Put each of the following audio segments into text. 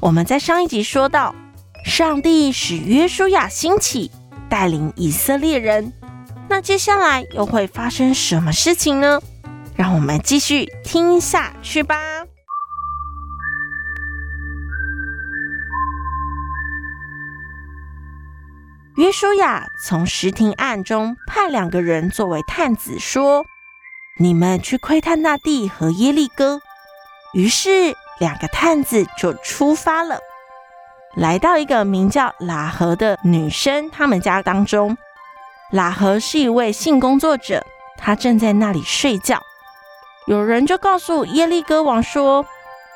我们在上一集说到，上帝使约书亚兴起，带领以色列人。那接下来又会发生什么事情呢？让我们继续听下去吧。约书亚从石亭案中派两个人作为探子，说：“你们去窥探那地和耶利哥。”于是。两个探子就出发了，来到一个名叫喇合的女生他们家当中。喇合是一位性工作者，她正在那里睡觉。有人就告诉耶利哥王说：“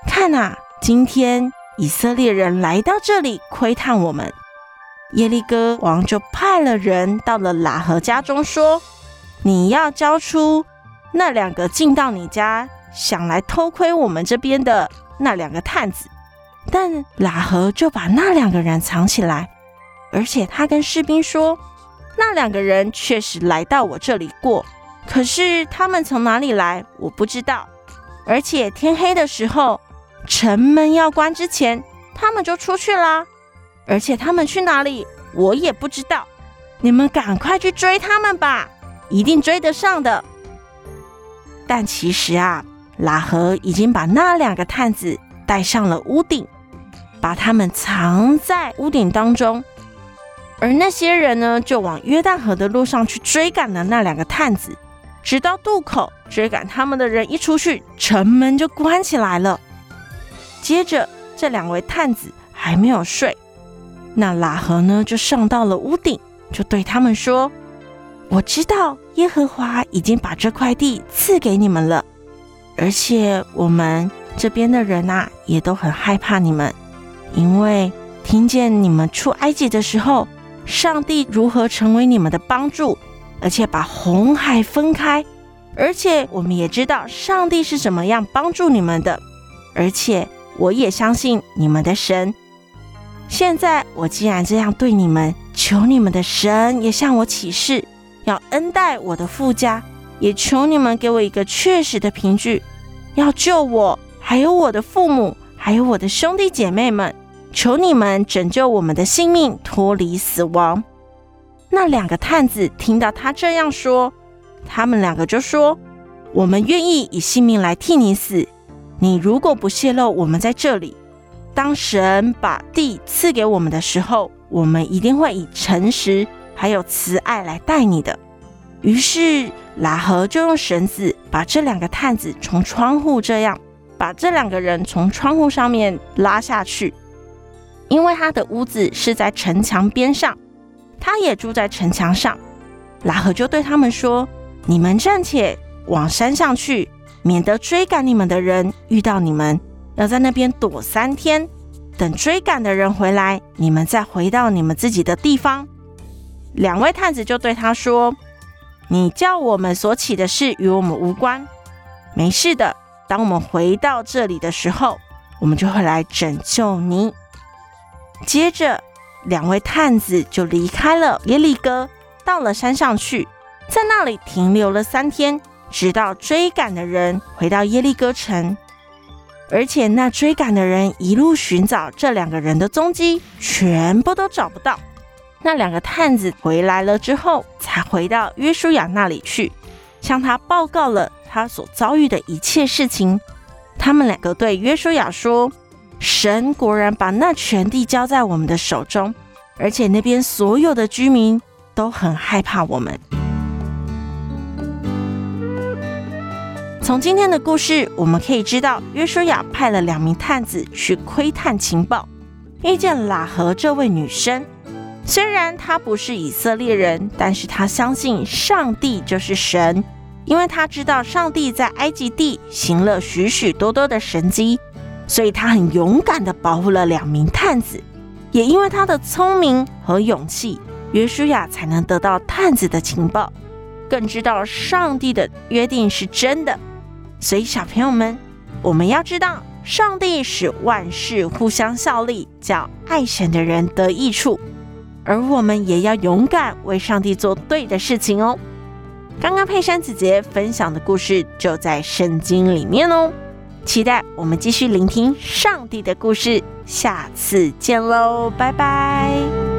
看啊，今天以色列人来到这里窥探我们。”耶利哥王就派了人到了喇合家中，说：“你要交出那两个进到你家想来偷窥我们这边的。”那两个探子，但喇合就把那两个人藏起来，而且他跟士兵说，那两个人确实来到我这里过，可是他们从哪里来，我不知道。而且天黑的时候，城门要关之前，他们就出去啦。而且他们去哪里，我也不知道。你们赶快去追他们吧，一定追得上的。但其实啊。喇合已经把那两个探子带上了屋顶，把他们藏在屋顶当中。而那些人呢，就往约旦河的路上去追赶了那两个探子，直到渡口。追赶他们的人一出去，城门就关起来了。接着，这两位探子还没有睡，那喇合呢，就上到了屋顶，就对他们说：“我知道耶和华已经把这块地赐给你们了。”而且我们这边的人呐，也都很害怕你们，因为听见你们出埃及的时候，上帝如何成为你们的帮助，而且把红海分开，而且我们也知道上帝是怎么样帮助你们的，而且我也相信你们的神。现在我既然这样对你们，求你们的神也向我起誓，要恩待我的父家。也求你们给我一个确实的凭据，要救我，还有我的父母，还有我的兄弟姐妹们。求你们拯救我们的性命，脱离死亡。那两个探子听到他这样说，他们两个就说：“我们愿意以性命来替你死。你如果不泄露我们在这里，当神把地赐给我们的时候，我们一定会以诚实还有慈爱来待你的。”于是拉合就用绳子把这两个探子从窗户这样把这两个人从窗户上面拉下去，因为他的屋子是在城墙边上，他也住在城墙上。喇合就对他们说：“你们暂且往山上去，免得追赶你们的人遇到你们，要在那边躲三天，等追赶的人回来，你们再回到你们自己的地方。”两位探子就对他说。你叫我们所起的事与我们无关，没事的。当我们回到这里的时候，我们就会来拯救你。接着，两位探子就离开了耶利哥，到了山上去，在那里停留了三天，直到追赶的人回到耶利哥城。而且，那追赶的人一路寻找这两个人的踪迹，全部都找不到。那两个探子回来了之后，才回到约书亚那里去，向他报告了他所遭遇的一切事情。他们两个对约书亚说：“神果然把那全地交在我们的手中，而且那边所有的居民都很害怕我们。”从今天的故事，我们可以知道，约书亚派了两名探子去窥探情报，遇见喇合这位女生。虽然他不是以色列人，但是他相信上帝就是神，因为他知道上帝在埃及地行了许许多多的神迹，所以他很勇敢地保护了两名探子。也因为他的聪明和勇气，约书亚才能得到探子的情报，更知道上帝的约定是真的。所以，小朋友们，我们要知道，上帝使万事互相效力，叫爱神的人得益处。而我们也要勇敢为上帝做对的事情哦。刚刚佩珊姐姐分享的故事就在圣经里面哦。期待我们继续聆听上帝的故事，下次见喽，拜拜。